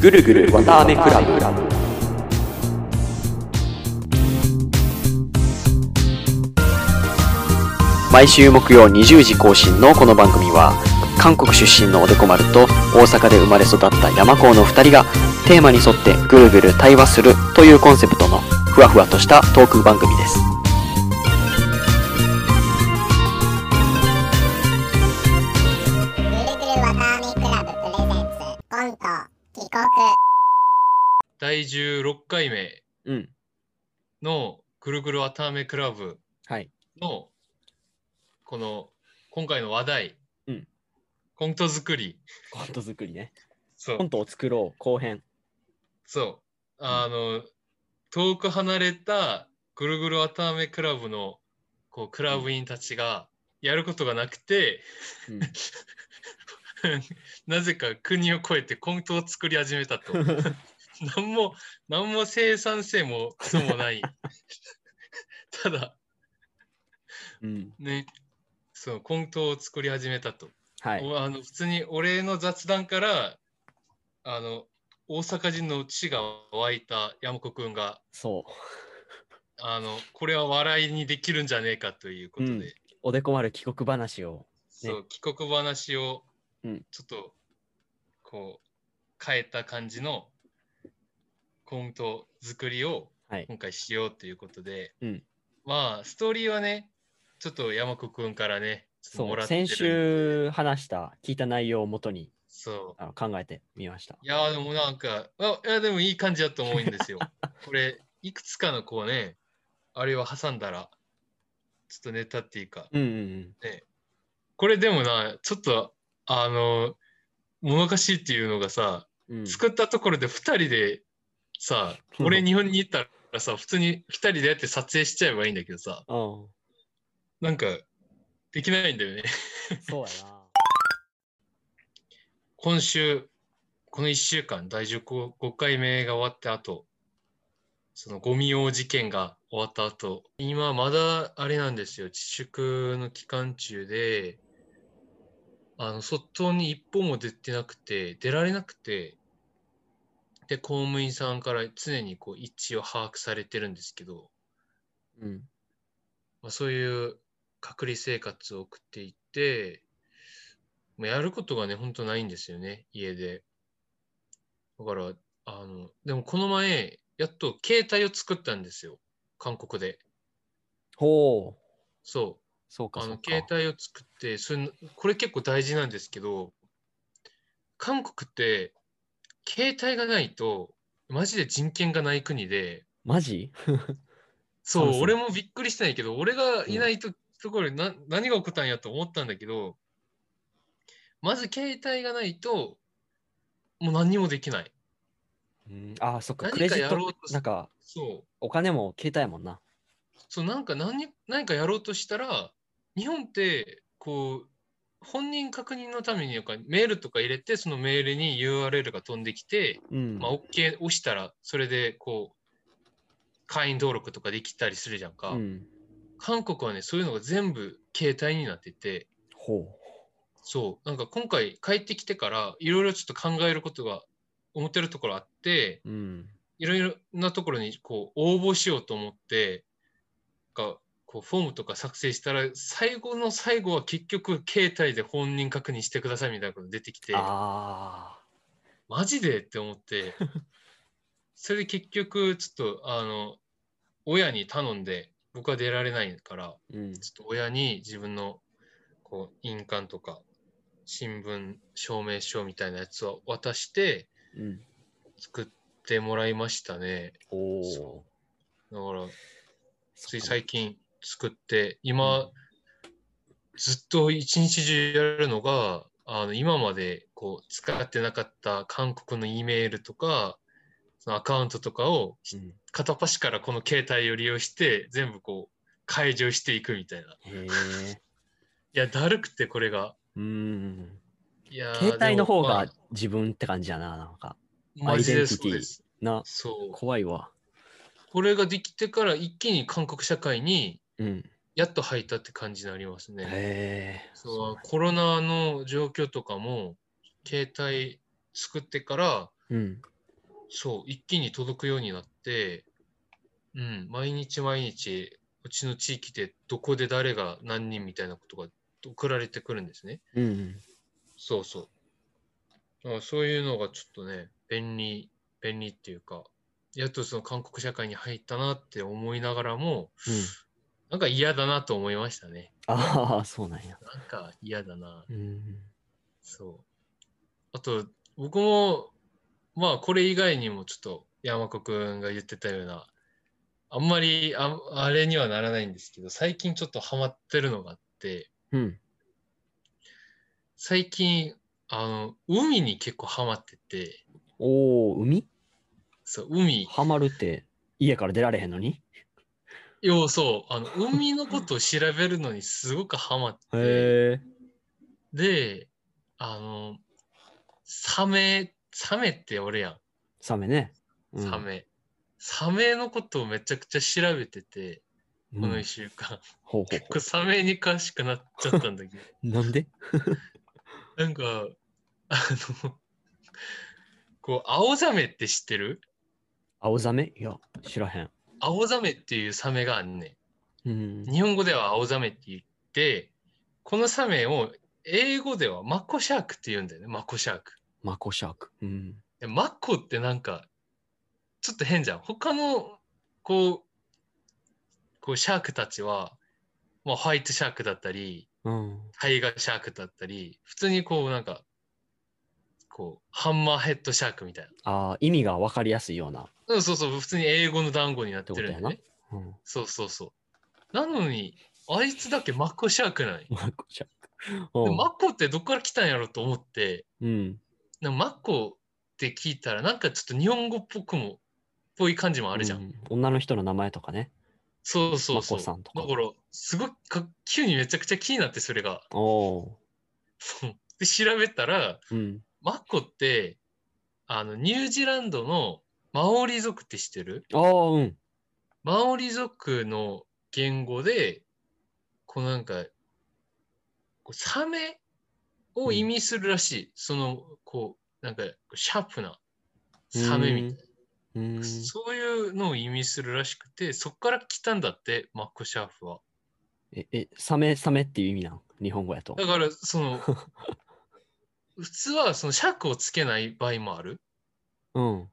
ぐるぐるわたあめクラブ。毎週木曜20時更新のこの番組は韓国出身のおでこ丸と大阪で生まれ育った山高の2人がテーマに沿ってぐるぐる対話するというコンセプトのふわふわとしたトーク番組です56回目のぐるぐるわたあめクラブのこの今回の話題、うん、コント作り。コント作りね。そうコントを作ろう後編。そう。あの、うん、遠く離れたぐるぐるわたあめクラブのこうクラブ員たちがやることがなくて、うん、なぜか国を越えてコントを作り始めたと。何も、何も生産性もクソもない。ただ、うん。ね、そう、コントを作り始めたと。はい。おあの普通に俺の雑談から、あの、大阪人の血が湧いた山子くんが、そう。あの、これは笑いにできるんじゃねえかということで、うん。おでこ丸帰国話をそう、帰国話をうん。ちょっと、こう、変えた感じのコント作りをはい。今回しようということで、うん。まあ、ストーリーはね、ちょっと山子くんからね、そう先週話した聞いた内容をもとにそう。あの考えてみました。いやーでもなんか、あいやでもいい感じだと思うんですよ。これ、いくつかのこうね、あれを挟んだら、ちょっとネタっていうか、うんうんうん。これでもな、ちょっと、あの、もどかしいっていうのがさ、うん。作ったところで2人でさ、う。ん俺日本に行ったらさ、普通に2人でやって撮影しちゃえばいいんだけどさ、うん。なんか、できないんだよね。そうやな。今週、この1週間、第15 5回目が終わった後、そのゴミ王事件が終わった後、今まだあれなんですよ、自粛の期間中で、あの、外に一歩も出てなくて、出られなくて、で、公務員さんから常にこう位置を把握されてるんですけど、うんまあ、そういう隔離生活を送っていて、もうやることがね、本当ないんですよね、家で。だから、あの、でもこの前、やっと携帯を作ったんですよ、韓国で。ほうそそうう。あの、かそうか携帯を作って、それ、これ結構大事なんですけど、韓国って、携帯がないと、マジで人権がない国で、マジ？そう、俺もびっくりしたんやけど、俺がいないと、ところでな何が起こったんやと思ったんだけど、まず携帯がないと、もう何にもできない。うん。あそっか。何かクレジッやろうとしトなんかそう。お金も携帯やもんな。そう、なんか何に何かやろうとしたら、日本って、こう、本人確認のためになんかメールとか入れて、そのメールに URL が飛んできて、うん。まあ、OK 押したら、それでこう、会員登録とかできたりするじゃんか。うん。韓国はね、そういうのが全部携帯になってて、ほそう、なんか今回帰ってきてから、いろいろちょっと考えることが思ってるところあって、いろいろなところにこう応募しようと思って、がこうフォームとか作成したら、最後の最後は結局、携帯で本人確認してくださいみたいなこと出てきて、あマジでって思って、それで結局、ちょっと、あの、親に頼んで、僕は出られないから、ーうん。ちょっと親に自分のこう印鑑とか新聞証明書みたいなやつを渡してうん。作ってもらいましたね。おそおだからつい最近作って今、ずっと一日中やるのがあの今までこう使ってなかった韓国の E メールとかそのアカウントとかをうん。片っ端からこの携帯を利用して全部こう解除していくみたいな。いや、だるくてこれが。うん。いやー携帯の方が自分って感じやななんか。あマジでそうです。な。そう。怖いわ。これができてから一気に韓国社会にうんやっと入ったって感じになりますね。そうコロナの状況とかも、携帯作ってから、うん。そう、一気に届くようになって、うん、毎日毎日、うちの地域でどこで誰が何人みたいなことが送られてくるんですね。うん。そうそう。だそういうのがちょっとね、便利、便利っていうか、やっとその韓国社会に入ったなって思いながらも、うん。なんか嫌だなと思いましたね。ああ、そうなんや。なんか嫌だな。うん。そう。あと、僕も、まあ、これ以外にもちょっと山子くんが言ってたような、あんまりああれにはならないんですけど、最近ちょっとハマってるのがあって、うん。最近、あの、海に結構ハマってて、おお、海？そう、海、ハマるって家から出られへんのに？要そう、あの、海のことを調べるのにすごくハマって。で、あの、サメ、サメって俺やん。サメね。うんサメ。サメのことをめちゃくちゃ調べてて、うんこの一週間。ほうほう結構サメに詳しくなっちゃったんだけど、なんで？なんか、あの、こう、青ザメって知ってる？青ザメ？いや、知らへん。青ザメっていうサメがあんねうんん。。日本語では青ザメって言って、このサメを英語ではマコシャークって言うんだよね、マコシャーク。マコシャーク。うん。でマコってなんか、ちょっと変じゃん。他の、こう、こうシャークたちは、まあ、ホワイトシャークだったり、うん。タイガーシャークだったり、普通にこうなんか、こう、ハンマーヘッドシャークみたいな。ああ、意味が分かりやすいような。うん、そうそう、普通に英語の単語になってるんだよね。うん。そうそうそう。なのに、あいつだけマコシャークない。マコシャーク。マコってどっから来たんやろと思って、うん。なマコって聞いたら、なんかちょっと日本語っぽくも、っぽい感じもあるじゃん。う女の人の名前とかね。そうそうそう。さんとかだから、すごいか、急にめちゃくちゃ気になって、それが。おで、調べたら、ー。うん。マッコって、あの、ニュージーランドのマオリ族って知ってる？ああ、うん。マオリ族の言語で、こうなんか、こうサメを意味するらしい。その、こう、なんか、シャープなサメみたいな。うん。そういうのを意味するらしくて、そこから来たんだって、マッコシャーフは。え、え、サメ、サメっていう意味なん？日本語やと。だから、その、普通はそのシャークをつけない場合もある。うん。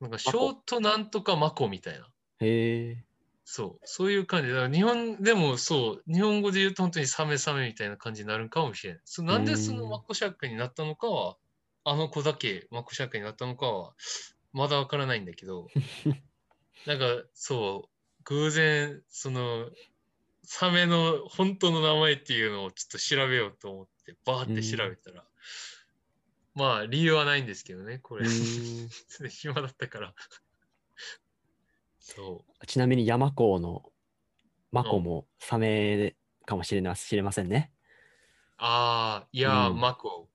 なんか、ショートなんとかマコみたいな。へえ。そう、そういう感じ。だから日本でもそう、日本語で言うと本当にサメサメみたいな感じになるかもしれない。そうなんでそのマコシャークになったのかは、あの子だけマコシャークになったのかは、まだわからないんだけど、なんかそう、偶然、その、サメの本当の名前っていうのをちょっと調べようと思って、バーって調べたら、まあ理由はないんですけどね、これ。暇だったから。そう。ちなみに山港のマコもサメかもしれな知れませんね。ああ、いやー、うんマコ。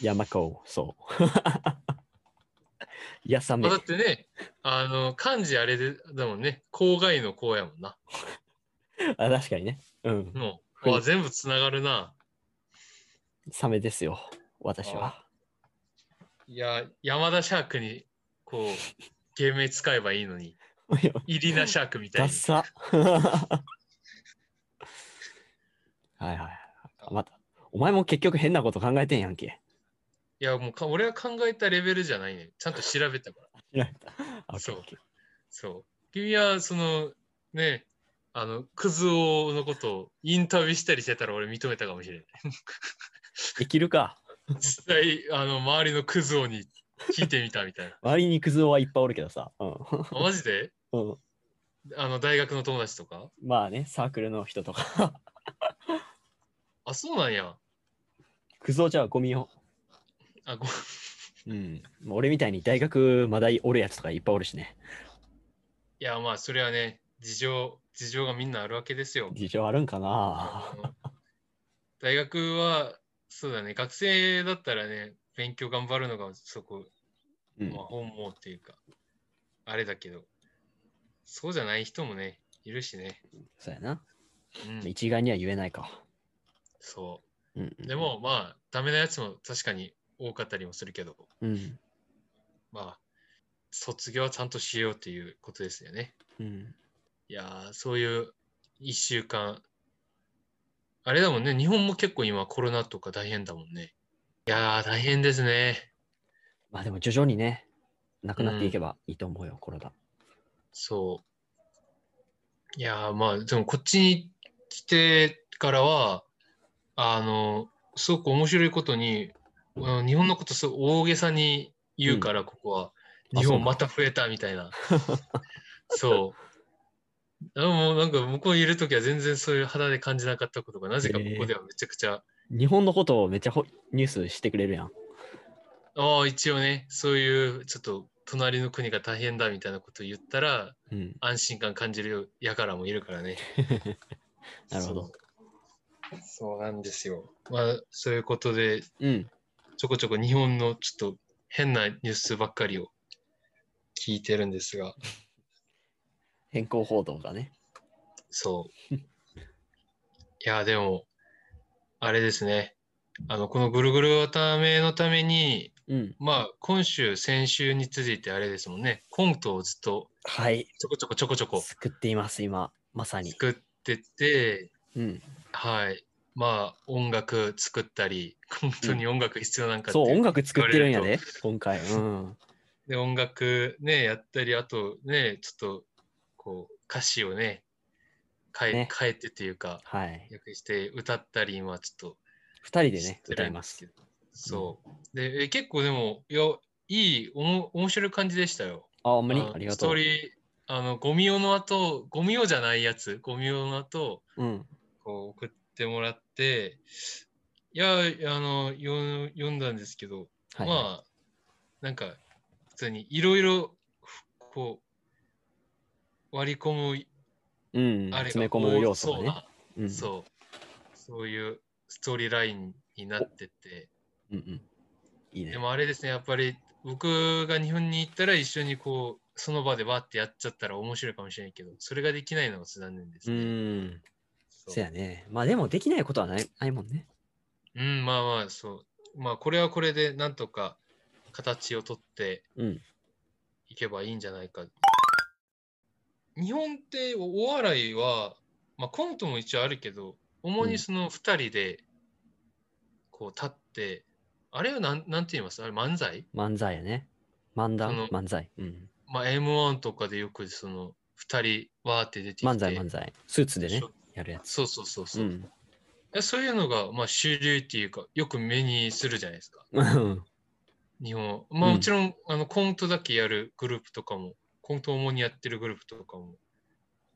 山港、そう。いや、サメまあ、だ。ってね、あの、漢字あれで、だもんね、郊外の郊やもんな。あ、確かにね。うん。もう、はいわ全部つながるな。サメですよ、私は。いや、山田シャークに、こう、芸名使えばいいのに、イリナシャークみたいに。ダッサ。はいはいはい。また、お前も結局変なこと考えてんやんけ。いや、もうか、俺は考えたレベルじゃないね。ちゃんと調べたから。あそうオッケーオッケーそう。君は、その、ね、あの、クズ男のことをインタビューしたりしてたら俺認めたかもしれない。生きるか。実際、あの、周りのクズ男に聞いてみたみたいな。周りにクズ男はいっぱいおるけどさ。うん。あマジで？うん、あの、大学の友達とか？まあね、サークルの人とか。あ、そうなんや。クズ男じゃあゴミを。あ、ごうん。もう俺みたいに大学まだおるやつとかいっぱいおるしね。いや、まあ、それはね、事情、事情がみんなあるわけですよ。事情あるんかなあの大学は、そうだね、学生だったらね、勉強頑張るのがそこ、うんまあ、本望っていうか、あれだけど、そうじゃない人もね、いるしね。そうやな。うん、一概には言えないか。そうん。う。でも、まあ、ダメなやつも確かに多かったりもするけど、うん。まあ、卒業はちゃんとしようっていうことですよね。うん。いやー、そういう一週間。あれだもんね、日本も結構今コロナとか大変だもんね。いやー、大変ですね。まあでも徐々にね、なくなっていけばいいと思うよ、コロナ。そう。いやー、まあ、でもこっちに来てからは、あの、すごく面白いことに、日本のことすごい大げさに言うから、ここは。うなの本また増えたみたいな。そう。でもなんか向こうにいるときは全然そういう肌で感じなかったことが、なぜかここではめちゃくちゃ、日本のことをめっちゃほニュースしてくれるやん。ああ、一応ね、そういうちょっと隣の国が大変だみたいなことを言ったら、うん。安心感感じるやからもいるからね。なるほどそう。そうなんですよ。まあ、そういうことで、うん。ちょこちょこ日本のちょっと変なニュースばっかりを聞いてるんですが、変更報道がね。そう。いや、でも、あれですね。あの、このぐるぐるわためのために、うん。まあ、今週、先週に続いてあれですもんね、コントをずっとはい。ちょこちょこちょこちょこ作っています、今。まさに。作ってて、うん。はい。まあ、音楽作ったり、本当に音楽必要なんかってそう、音楽作ってるんやで、今回。うん。で、音楽ね、やったり、あとね、ちょっと、こう、歌詞をね、変え、ね変えてっていうか、はい。訳して歌ったり、今ちょっと、二人でね、してる歌います。んですけど。そう。で、え結構でも、いや、いい、おも面白い感じでしたよ。あ、ほんまに？あのスありがとう。トーリー、あの、ゴミ用の後、ゴミ用じゃないやつ、ゴミ用の後、うん。こう送ってもらって、いや、あの、よ読んだんですけど、はい。まあ、なんか、普通にいろいろ、こう、割り込む、うん。あれが詰め込む要素がね。多そううん。なそう、そういうストーリーラインになってて、うんうん。いいねで。もあれですね、やっぱり僕が日本に行ったら一緒にこう、その場でバーってやっちゃったら面白いかもしれないけど、それができないのが残念ですうね。ん。そやね。まあでもできないことはないないもんね。うん、まあまあ、そう。まあ、これはこれでなんとか形をとってうん。いけばいいんじゃないか。日本っておお笑いは、まあ、コントも一応あるけど、主にその2人でこう立って、あれはなんなんて言います？あれ漫才？漫才やね。漫談？漫才。うん。まあ M1 とかでよくその2人わーって出てきて。漫才漫才。スーツでねやるやつ。そうそうそうそうう。ん。えそういうのがまあ主流っていうか、よく目にするじゃないですか。うん日本。まあうんもちろん、あのコントだけやるグループとかも、コントを主にやってるグループとかも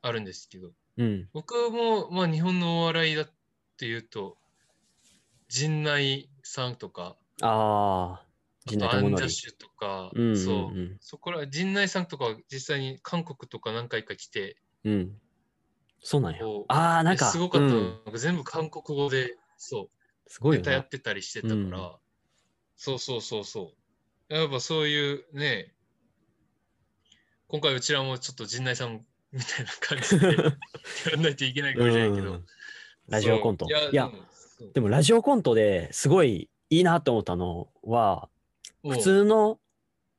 あるんですけど、うん。僕もまあ日本のお笑いだっていうと、陣内さんとか、ああ、陣ア。ンジャッシュとか、うんうんそうう。ん。そこら、陣内さんとかは実際に韓国とか何回か来て、うん。そうなんや。ああ、なんか、すごかったのうん全部韓国語で、そう、すごいネタやっ。てたりしてたから、うんそうそうそうそう。やっぱそういうね、今回うちらもちょっと陣内さんみたいな感じで やらないといけないかもしれないけど。うん。ラジオコント。いや、いやで、もラジオコントですごいいいなと思ったのは、普通の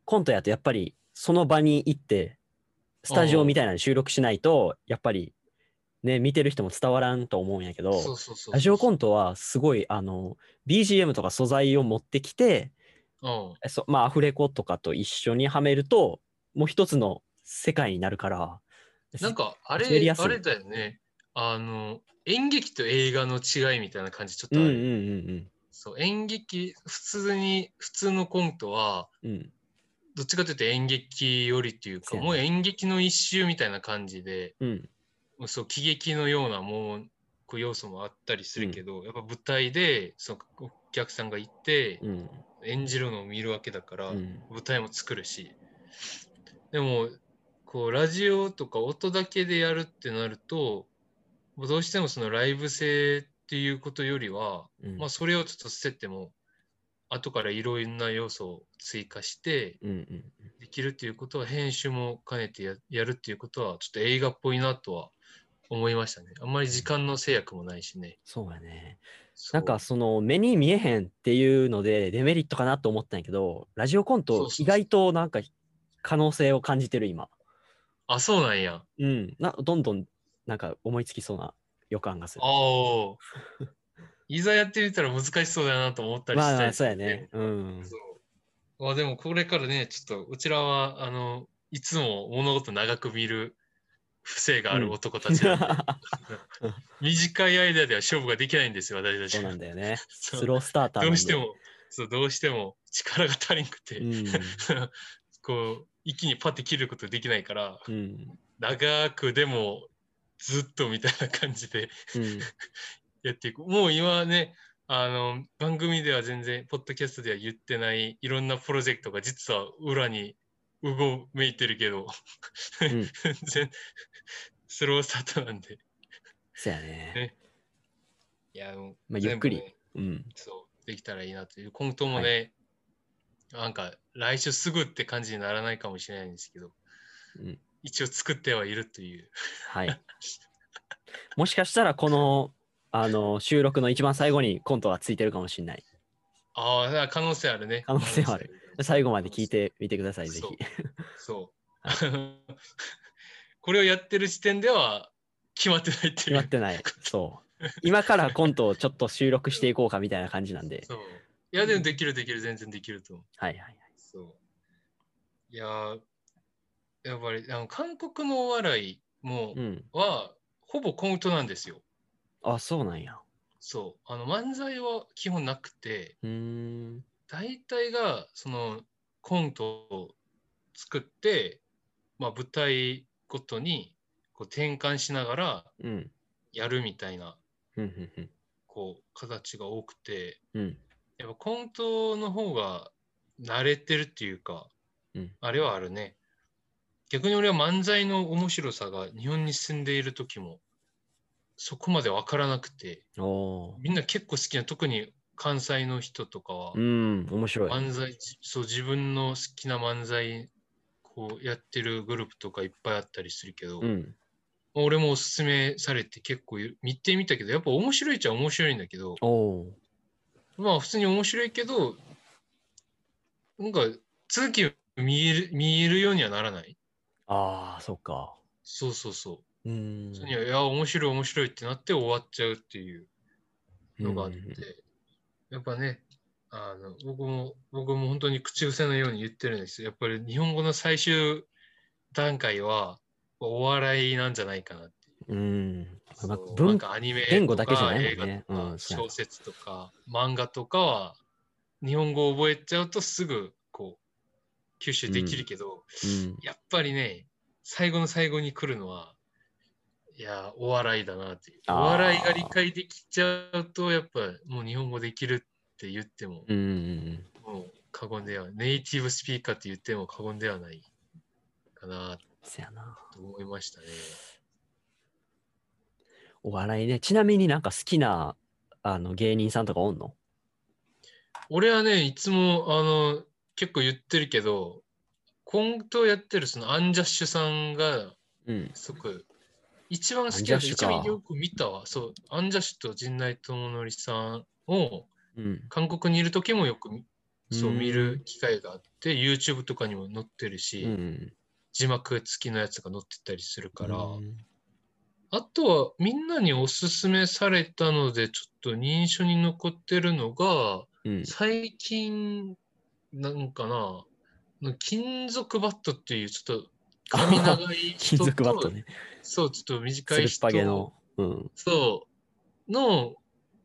コントやとやっぱりその場に行って、スタジオみたいなのに収録しないと、やっぱりね、見てる人も伝わらんと思うんやけど、ラジオコンントはすごい、あの、BGM とか素材を持ってきて、そまあ、アフレコとかと一緒にはめると、もう一つの世界になるから、なんか、あれ、あれだよね。あの、演劇と映画の違いみたいな感じちょっとある。うんうんうんそう、演劇、普通に、普通のコントは、うん。うん。どっちかというと演劇よりっていうか、もう演劇の一周みたいな感じで、うん。そう喜劇のようなもうこう要素もあったりするけど、やっぱ舞台でそのお客さんがいて、うん。演じるのを見るわけだから、うん。舞台も作るしでもこうラジオとか音だけでやるってなるとどうしてもそのライブ性っていうことよりは、うんまあ、それをちょっと捨てても後からいろんな要素を追加してできるっていうことは編集も兼ねてややるっていうことはちょっと映画っぽいなとは思いましたね。あんまり時間の制約もないしね。そうやね。なんかその目に見えへんっていうのでデメリットかなと思ったんやけど、ラジオコント意外となんか可能性を感じてる今。あ、そうなんや。うん。などんどんなんか思いつきそうな予感がする。ああ。いざやってみたら難しそうだなと思ったりしたりまあまあ、そうやね。うん。そう。あでもこれからね、ちょっとうちらは、あの、いつも物事長く見る不正がある男たちなんで、短い間では勝負ができないんですよ、私たちそうは。なんだよね。スロースターターどうして。も、そう、どうしても力が足りんくて、うん。こう、一気にパッて切ることできないから、うん。長くでもずっとみたいな感じでうん。やっていく。もう今ね、あの、番組では全然、ポッドキャストでは言ってないいろんなプロジェクトが実は裏にうごめいてるけど、ん全然スロースタートなんで。そうやね。ねいや、もうまあゆっくりうん。そう、できたらいいなという。今後もね、なんか来週すぐって感じにならないかもしれないんですけど、うん一応作ってはいるという。はい。もしかしたらこのあの収録の一番最後にコントがついてるかもしれない。ああ、可能性あるね。可能性はある。最後まで聞いてみてください、ぜそうひ。そう。これをやってる時点では決まってないっていう。決まってない。そう。今からコントをちょっと収録していこうかみたいな感じなんで。そう。いや、でもできるできる、全然できると思う。はいはいはい。そう。いやー、やっぱりあの韓国のお笑いも、うん。は、ほぼコントなんですよ。あ、そうなんや。そう。あの漫才は基本なくて、うーん。大体がそのコントを作って、まあ、舞台ごとにこう転換しながらうん。やるみたいなふんふんふん。こう形が多くてうん。やっぱコントの方が慣れてるっていうか、うんあれはあるね逆に俺は漫才の面白さが日本に住んでいる時もそこまで分からなくて。みんな結構好きな特に関西の人とかはうん。面白い。漫才そう自分の好きな漫才こうやってるグループとかいっぱいあったりするけど、うん。俺もおすすめされて結構見てみたけどやっぱ面白いっちゃ面白いんだけど。まあ普通に面白いけどなんか続き見える見えるようにはならない？ああ、そっか。そうそうそう。うーん。いや面白い面白いってなって終わっちゃうっていうのがあって、うんやっぱねあの僕も僕も本当に口癖のように言ってるんですよ。やっぱり日本語の最終段階はお笑いなんじゃないかなって。いううん。まあ文なんかアニメとか言語だけじゃないねうん小説とか漫画とかは日本語を覚えちゃうとすぐこう吸収できるけど、うん。やっぱりね最後の最後に来るのはいやお笑いだなっていうお笑いが理解できちゃうとやっぱもう日本語できるって言っても、うんうんもう過言ではネイティブスピーカーって言っても過言ではないかな。と思いましたね。お笑いね。ちなみになんか好きなあの芸人さんとかおんの？俺はね、いつもあの結構言ってるけど、コントやってるそのアンジャッシュさんがうん。すごく一番好きだアンジャッシュか一番よく見たわ。そう、アンジャッシュと陣内智則さんをうん。韓国にいる時もよくみそううん見る機会があって、YouTube とかにも載ってるし、うん。字幕付きのやつが載ってたりするから、うんあとはみんなにおすすめされたので、ちょっと認証に残ってるのが、うん。最近、なんかな、の金属バットっていうちょっと髪長い人金と属バットね。そう、ちょっと短い人の。うん。そう、の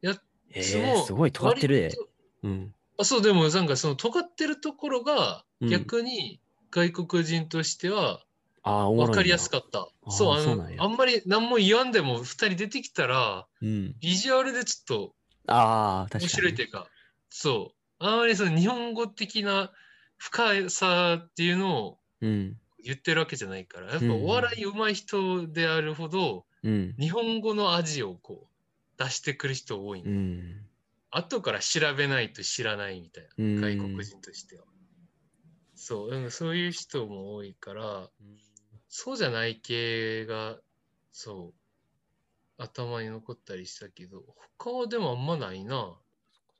やえつも、ー、すごい尖ってるでうん。あそう、でもなんかその尖ってるところがうん逆に外国人としてはあ。分かりやすかった。そう、あのあんまり何も言わんでも2人出てきたら、うん。ビジュアルでちょっとあ。面白いというか、そう、あまりその日本語的な深さっていうのをうん。言ってるわけじゃないから、やっぱうんお笑い上手い人であるほど、うん。日本語の味をこう出してくる人多いんうだ、ん。後から調べないと知らないみたいな、うん外国人としては。そう、そういう人も多いから、そうじゃない系が、そう、頭に残ったりしたけど、他はでもあんまないな。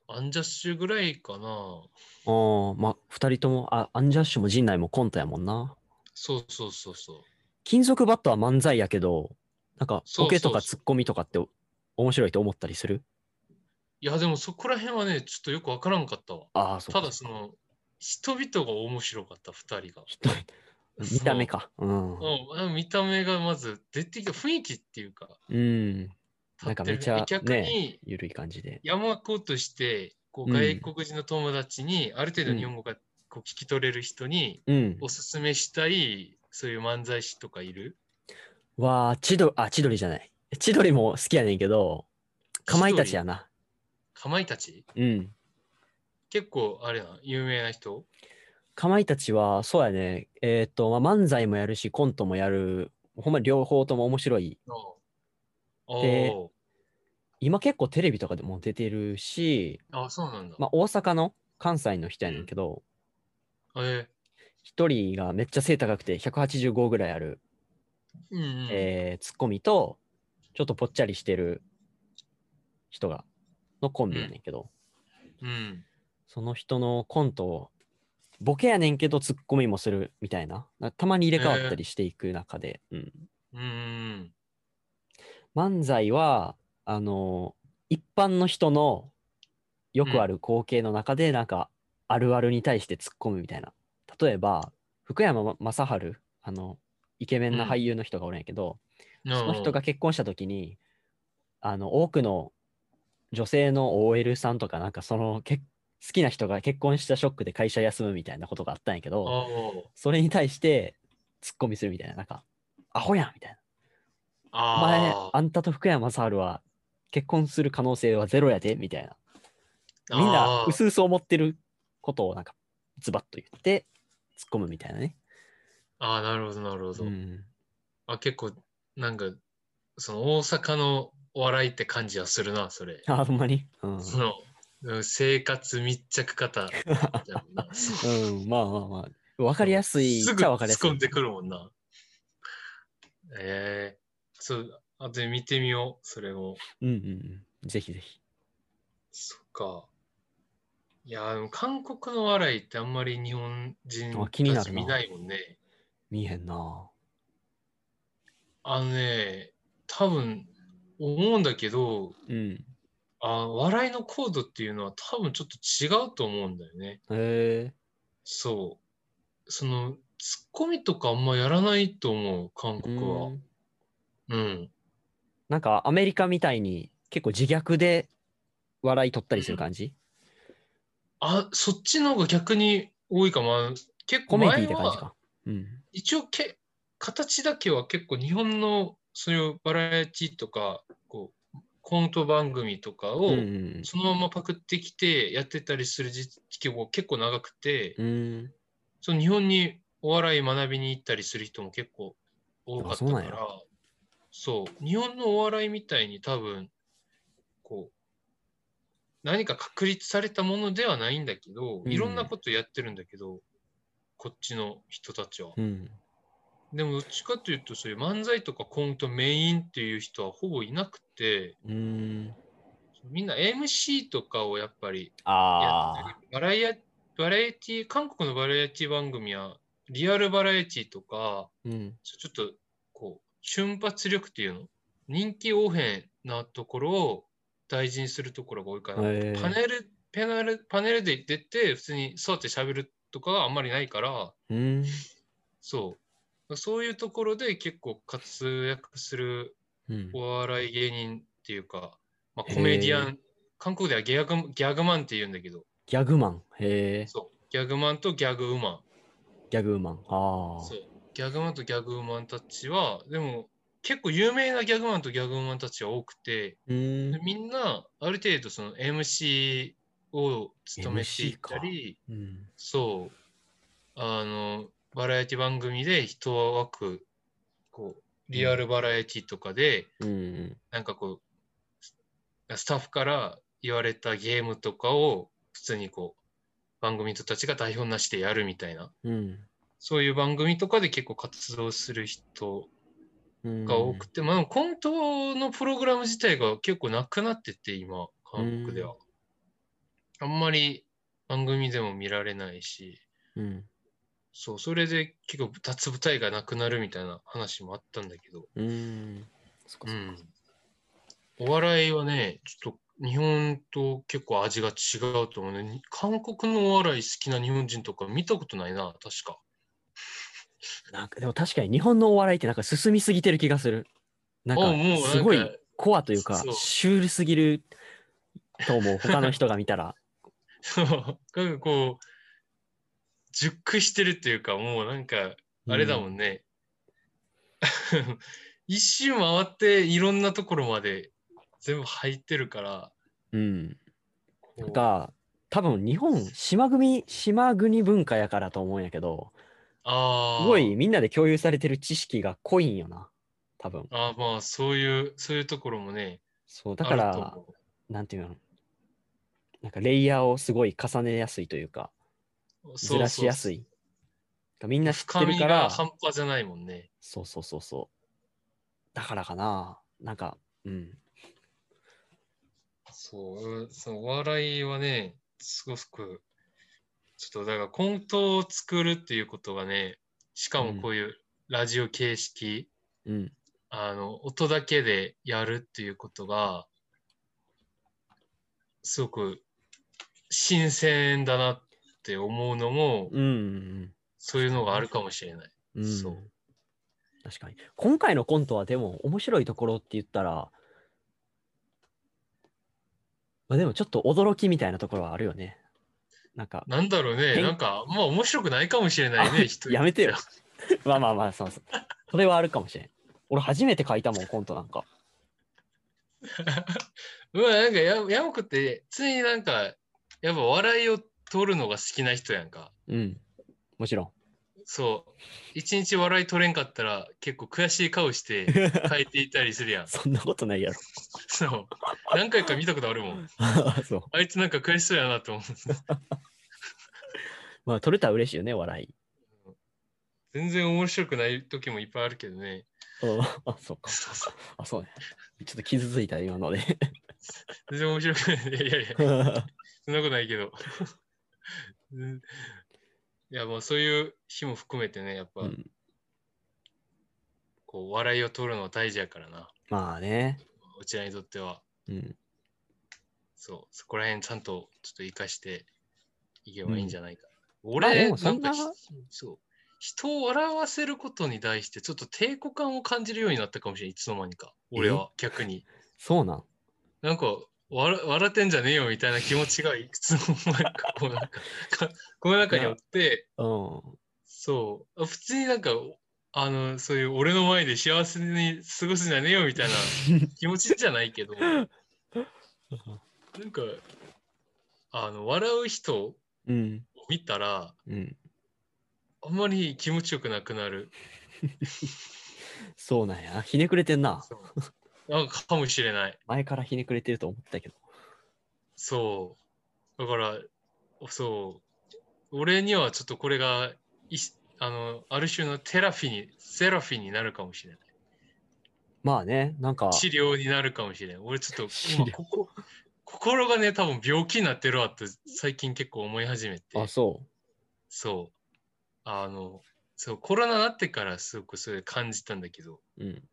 アンジャッシュぐらいかな。ああ、まあ、二人とも、あ、アンジャッシュも陣内もコントやもんな。そうそうそうそう。金属バットは漫才やけど、なんか、ボケとかツッコミとかって面白いと思ったりする？いや、でもそこら辺はね、ちょっとよくわからんかったわ。ああ、そうかただその、人々が面白かった、二人が。人見た目か。うん。うん、見た目がまず出てきた雰囲気っていうか、うん。なんかめちゃ逆ねにゆるい感じで。山子としてこううん外国人の友達に、ある程度日本語がこう聞き取れる人にうん。おすすめしたいそういう漫才師とかいる？わあ、千鳥、あ、千鳥じゃない。千鳥も好きやねんけど、かまいたちやな。かまいたち？うん。結構あれな有名な人？かまいたちは、そうやね。えっ、と、まあ、漫才もやるし、コントもやる。ほんま両方とも面白い。あでー。今結構テレビとかでも出てるし、あそうなんだ、まあ、大阪の関西の人やねんけど、え一人がめっちゃ背高くて185ぐらいある、ーうんうん。えーツッコミと、ちょっとぽっちゃりしてる人が、のコンビやねんけど、うん。その人のコントを、ボケやねんけどツッコミもするみたいな、なたまに入れ替わったりしていく中で、うん、うん。うん漫才は、あの一般の人のよくある光景の中で、なんか、あるあるに対して突っ込むみたいな。例えば、福山雅治、あの、イケメンな俳優の人がおるんやけど、その人が結婚した時に、あの、多くの女性の OL さんとか、なんかその、け好きな人が結婚したショックで会社休むみたいなことがあったんやけあど、ー。それに対して、ツッコミするみたいな、なんか、アホやんみたいな。おあ前ー、あんたと福山雅治は結婚する可能性はゼロやでみたいな。みんなあー薄々思ってることをなんかズバッと言って突っ込むみたいなね。あーなるほどなるほど、うん、あ結構なんかその大阪のお笑いって感じはするなそれ。あ、ほんまに、うん、そのうん生活密着型 うん。まあまあまあ。わかりやすいっすぐ。突っ込んでくるもんな。ええそう、あとで見てみよう、それも。うんうんうん。ぜひぜひ。そっか。いや、韓国の笑いってあんまり日本人たち見ないもんね。見えへんな。あのね、多分思うんだけど、うん。あ笑いのコードっていうのは多分ちょっと違うと思うんだよね。へえ。そう。その、ツッコミとかあんまやらないと思う、韓う国は。んうん。なんかアメリカみたいに結構自虐で笑い取ったりする感じ、あ、そっちの方が逆に多いかも。結構コメディ前は、って感じか。うん。一応け、形だけは結構日本のそういうバラエティとか、こう、コント番組とかをそのままパクってきてやってたりする時期も結構長くて、うん。うん。その日本にお笑い学びに行ったりする人も結構多かったから、そう、日本のお笑いみたいに多分、こう、何か確立されたものではないんだけど、うんいろんなことやってるんだけど、こっちの人たちは。うん。でもどっちかというと、そういう漫才とかコントメインっていう人はほぼいなくて、うん。みんな MC とかをやっぱりや。バラエバラエティ、韓国のバラエティ番組は、リアルバラエティとか、うん。ちょっと、こう、瞬発力っていうの人気応変なところを大事にするところが多いから、へーパネル、パネル、パネルで出て、普通に座って喋るとかがあんまりないから、うん。そう。そういうところで結構活躍するうんお笑い芸人っていうか、まあ、コメディアン、韓国ではギャグギャグマンって言うんだけど、ギャグマン。へえ。そう。ギャグマンとギャグウマン。ギャグマン。ああ。そう。ギャグマンとギャグウマンたちは、でも結構有名なギャグマンとギャグウマンたちは多くて、うんで。みんなある程度その MC を務めていったり、うん。そう。あの、バラエティ番組で一枠、こう、リアルバラエティとかで、うん。なんかこう、スタッフから言われたゲームとかを普通にこう、番組人たちが台本なしでやるみたいな、うん。そういう番組とかで結構活動する人うんが多くて、まあコントのプログラム自体が結構なくなってて、今、韓国では。あんまり番組でも見られないし、うん。そう、それで結構脱舞台がなくなるみたいな話もあったんだけど、うん。そっかそっかうん。お笑いはね、ちょっと日本と結構味が違うと思うね。韓国のお笑い好きな日本人とか見たことないな、確か。なんかでも確かに日本のお笑いってなんか進みすぎてる気がする。なんかすごいコアというかシュールすぎると思う他の人が見たら。そう、なんかこう、熟してるっていうか、もうなんか、あれだもんね。一周回っていろんなところまで全部入ってるから、うん。こう。なんか多分日本島国島国文化やからと思うんやけどああ、すごいみんなで共有されてる知識が濃いんよな多分。あーまあ、そういう、そういうところもね、そうだから思なんていうの？なんかレイヤーをすごい重ねやすいというか。うずらしやすい。みんな知って深みるからが半端じゃないもんね。そうそうそうそう。だからかな。なんか、うん。そう、そのお笑いはね、すごく、ちょっとだからコントを作るっていうことがね、しかもこういうラジオ形式、うん。あの、音だけでやるっていうことが、すごく新鮮だなって思うのも、うんうんそういうのがあるかもしれない。うん。うんそう。確かに。今回のコントはでも面白いところって言ったら、まあでもちょっと驚きみたいなところはあるよね。なんか、なんだろうね、変なんか、まあ面白くないかもしれないね、やめてよ。まあまあまあ、そうそう。それはあるかもしれん。俺初めて書いたもん、コントなんか。うわ、なんかや、ヤマくって、常になんか、やっぱ笑いを取るのが好きな人やんか。うん。もちろん。そう。一日笑い取れんかったら、結構悔しい顔して 書いていたりするやん。そんなことないやろ。そう。何回か見たことあるもん。そう。あいつなんか悔しそうやなと思う。まあ、取れたら嬉しいよね、笑い。全然面白くない時もいっぱいあるけどね。うんあ、そうか。そうそうあ、そうね。ちょっと傷ついた、今ので。全然面白くない。いやいや、そんなことないけど。う んいや、もうそういう日も含めてね、やっぱ、うんこう、笑いを取るのは大事やからな。まあね。うちらにとっては。うん。そう、そこら辺ちゃんとちょっと活かしていけばいいんじゃないか。まあ俺、でもそんなかひそう、人を笑わせることに対してちょっと抵抗感を感じるようになったかもしれない、いつの間にか。俺は逆に。そうなん？なんか、笑笑ってんじゃねえよみたいな気持ちがいくつの間にか、こうなんか、この中にあって、うん。そう、普通になんか、あの、そういう俺の前で幸せに過ごすんじゃねえよみたいな気持ちじゃないけど、なんか、あの、笑う人を。見たら、うん。あんまり気持ちよくなくなる。そうなんや。ひねくれてんな。なんかかもしれない。前からひねくれてると思ったけど。そう。だから、そう。俺にはちょっとこれが、いあの、ある種のテラフィに、セラフィになるかもしれない。まあね、なんか、治療になるかもしれない。俺ちょっとここ、心がね、多分病気になってるわって最近結構思い始めて。あ、そそう。あの、そう、コロナになってからすごくそれ感じたんだけど、う。うん。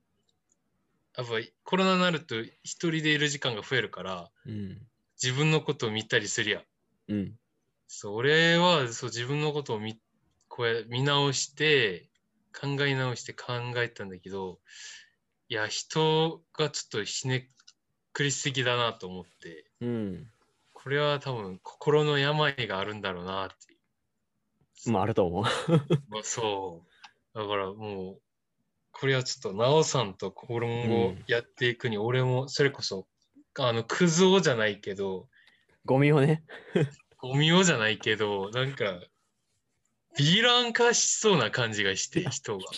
やっぱコロナになると一人でいる時間が増えるから、うん。自分のことを見たりするやん。うん。そう、俺はそう自分のことを見こうや見直して、考え直して考えたんだけど、いや、人がちょっとひねくりすぎだなと思って、うん。これは多分心の病があるんだろうなって。まあ、あると思う。まあ、そう。だからもう、これはちょっと、なおさんと今後うんやっていくに、俺もそれこそ、あの、クズ男じゃないけど、ゴミをね。ゴミ男じゃないけど、なんか、ヴィラン化しそうな感じがして、人が。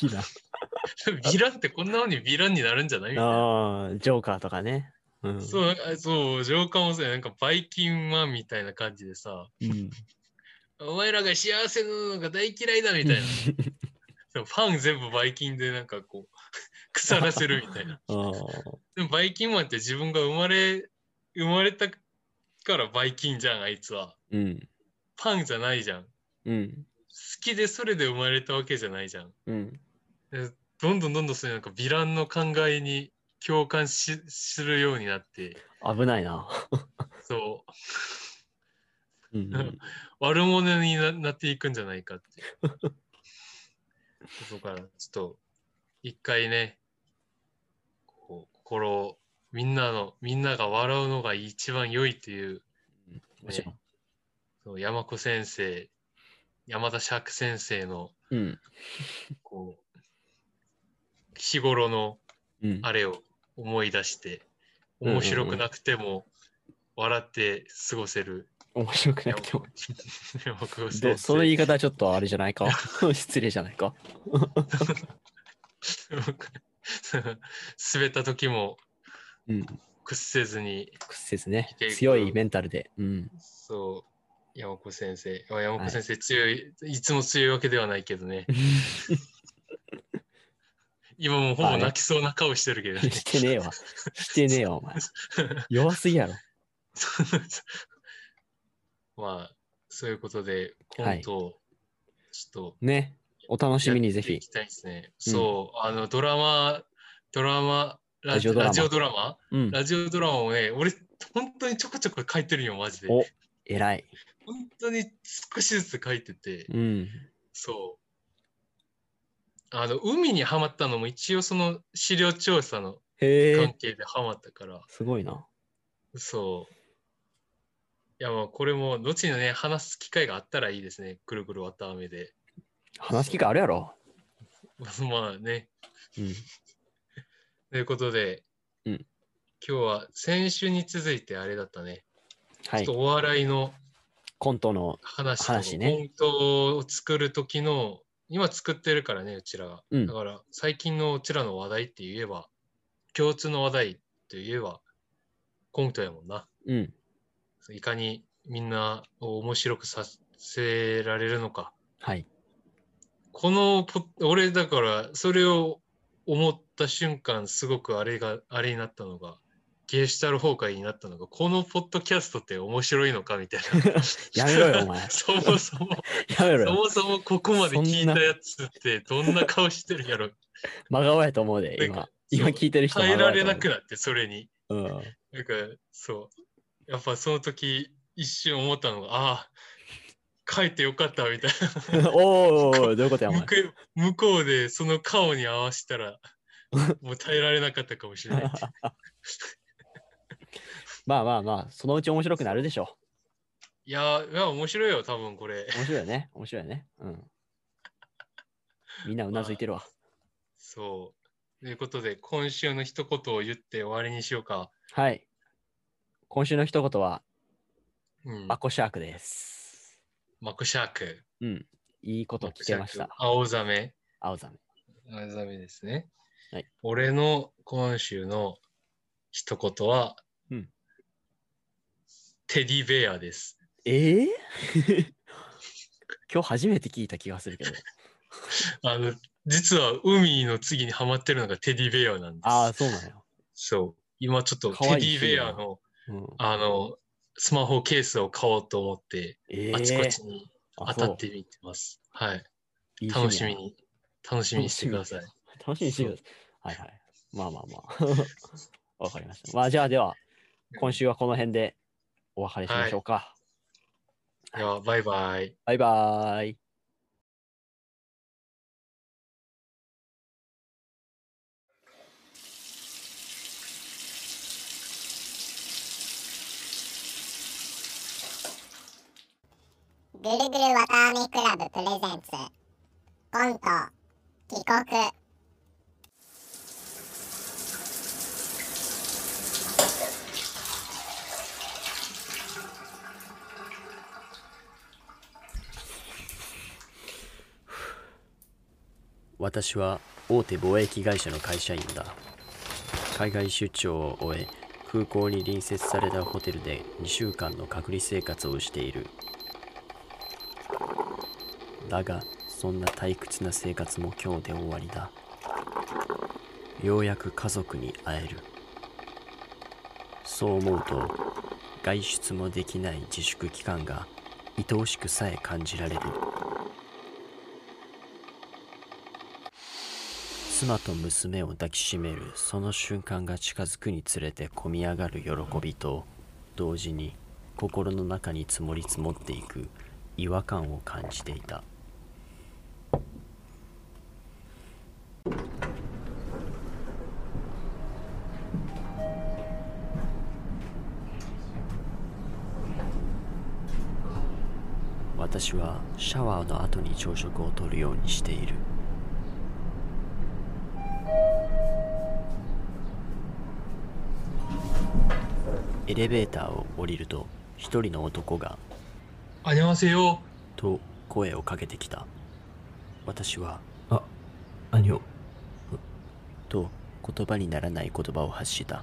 ヴィランってこんなのにヴィランになるんじゃない？みたいな。ああ、ジョーカーとかね。うん。そう、そう、ジョーカーもそうやなんかバイキンマンみたいな感じでさ、うん。お前らが幸せなのが大嫌いだみたいな。そうファン全部バイキンでなんかこう、腐らせるみたいな。でもバイキンマンって自分が生まれ、生まれたからバイキンじゃん、あいつは。うん。パンじゃないじゃん。好うん。きでそれで生まれたわけじゃないじゃん。うん。でどんどんどんどんそういうなんかヴィランの考えに共感しするようになって、危ないな。そう、うんうん。悪者にななっていくんじゃないかってこからちょっと一回ね、こう心をみんなの、みんなが笑うのが一番良いっていう、もちろん。そう山子先生、山田釈先生のうん。こう日頃のうん。あれを思い出して、うん面白くなくても笑って過ごせる面白くなくても。その言い方はちょっとあれじゃないか？失礼じゃないか？滑った時もうん。屈せずに、屈せずね強いメンタルで。うん。そう、山子先生。あ山子先生強い、い、つも強いわけではないけどね。今もほぼ泣きそうな顔してるけどね。してねえわ。してねえわ、お前。弱すぎやろ。まあ、そういうことで、コはいントをちょっとね。お楽しみにぜひき。たいですね。そう、あの、ドラマ、ドラマ、ララジオドラマラジオドラマ？うん。ラジオドラマをね、俺、本当にちょこちょこ書いてるよ、マジで。お、偉い。本当に少しずつ書いてて、うん。そう。あの、海にはまったのも一応その資料調査の関。係ではまったから、すごいな。そう。いや、まあ、これも、後にね、話す機会があったらいいですね。くるくるわたあめで。話す機会あるやろ。まあね。うん。ということで、うん今日は先週に続いてあれだったね。はいちょっ。とお笑いのコントの。話と話ねコントを作る時の、今作ってるからね、うちらが。うんだから、最近のうちらの話題って言えば、共通の話題って言えば、コントやもんな。うん。いかにみんなを面白くさせられるのか。はい。このポッ、俺だから、それを思った瞬間、すごくあれが、あれになったのが、ゲーシュタル崩壊になったのが、このポッドキャストって面白いのかみたいな。やめろよ、お前。そもそも、やめろよ。そもそもここまで聞いたやつってどんな顔してるんやろ。真顔やと思うで、今。今聞いてる人耐えられなくななって、それに。うん。なんか、そう。やっぱその時、一瞬思ったのが、ああ、書いてよかったみたい おーおーおーどういうことや、おな。前向。こう向こうでその顔に合わせたら、もう耐えられなかったかもしれない。まあまあまあ、そのうち面白くなるでしょいやー、いや面白いよ、多分これ。う。面白いよね。面白いよね。うん。みんなうなずいてるわ。そう。ということで、今週の一言を言って終わりにしようか。はい。今週の一言は、うん。アコシャークです。マクシャーク。うん。いいこと聞けました。青ザメ。青ザメ。青ザメですね。はい俺の今週の一言は、うんテディベアです。ええ 今日初めて聞いた気がするけど。あの、実は海の次にハマってるのがテディベアなんです。ああ、そうなんや。そう。今ちょっとテディベアの、うん、あの、スマホケースを買おうと思って、ええあちこちにあ当たってみてます。はい。いい楽しみに、楽しみにしてください。や。楽しみにしてください。はいはい。まあまあまあ。わかりました。まあじゃあでは、今週はこの辺でお別れしましょうか。では、バイバイ。バイバーイ。ぐるぐるわたあめクラブプレゼンツ。コント帰国。私は大手貿易会社の会社員だ。海外出張を終え空港に隣接されたホテルで2週間の隔離生活をしている。だがそんな退屈な生活も今日で終わりだ。ようやく家族に会える。そう思うと外出もできない自粛期間が愛おしくさえ感じられる。妻と娘を抱きしめるその瞬間が近づくにつれてこみ上がる喜びと同時に心の中に積もり積もっていく違和感を感じていた私はシャワーの後に朝食をとるようにしている。エレベーターを降りると一人の男があにゃわせよ。と声をかけてきた。私は「あ兄を」と言葉にならない言葉を発した。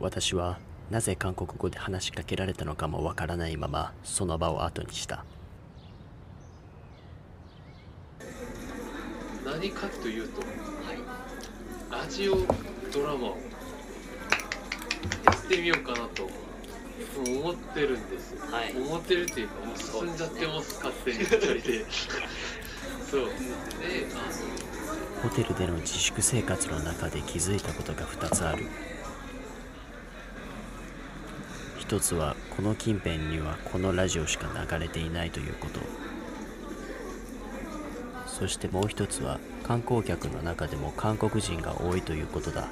私はなぜ韓国語で話しかけられたのかもわからないままその場を後にした何かというと、ラジオドラマをやってみようかなと思ってるんですよ、はい。思ってるっていうかもう進んじゃってます勝手に二人で。そう。であホテルでの自粛生活の中で気づいたことが2つある。一つはこの近辺にはこのラジオしか流れていないということそしてもう一つは観光客の中でも韓国人が多いということだ。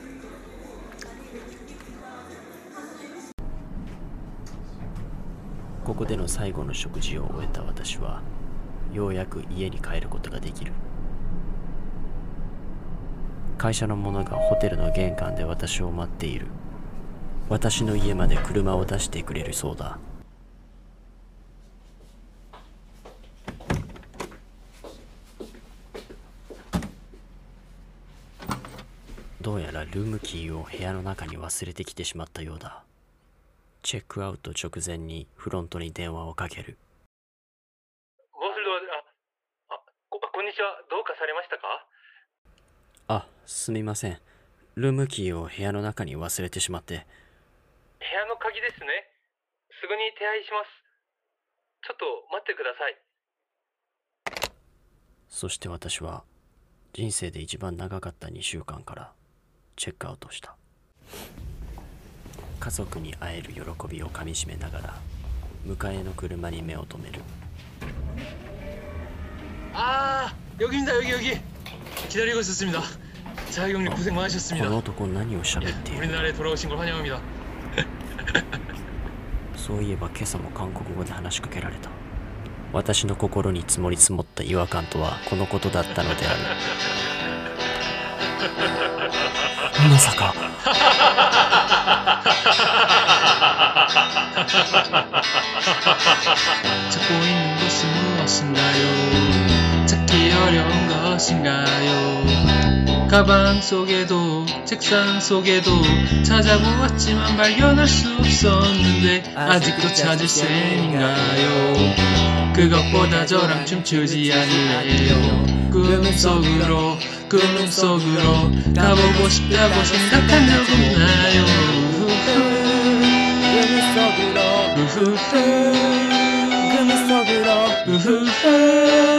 ここでの最後の食事を終えた私はようやく家に帰ることができる。会社の者がホテルの玄関で私を待っている。私の家まで車を出してくれるそうだどうやらルームキーを部屋の中に忘れてきてしまったようだ。チェックアウト直前にフロントに電話をかける。ゴースルドああここんにちは。どうかされましたか？あすみません。ルームキーを部屋の中に忘れてしまって。部屋の鍵ですね。すぐに手配します。ちょっと待ってください。そして私は人生で一番長かった2週間からチェックアウトした家族に会える喜びをかみしめながら迎えの車に目を留める 아 여기입니다 여기 여기 기다리고 있었습니다 자 형님 고생 この 많으셨습니다 男何を喋っている 우리나라에 돌아오신 걸 환영합니다 そういえば今朝も韓国語で話しかけられた私の心に積もり積もった違和感とはこのことだったのである まさか 찾고 있는 것은 무엇인가요? 찾기 어려운 것인가요? 가방 속에도 책상 속에도 찾아보았지만 발견할 수 없었는데 아직도 찾을 셈인가요? 그것보다 저랑 춤추지 않을래요? 꿈속으로 꿈 속으로 가보고 싶다고 생각한 적 없나요? 우후후. 우후후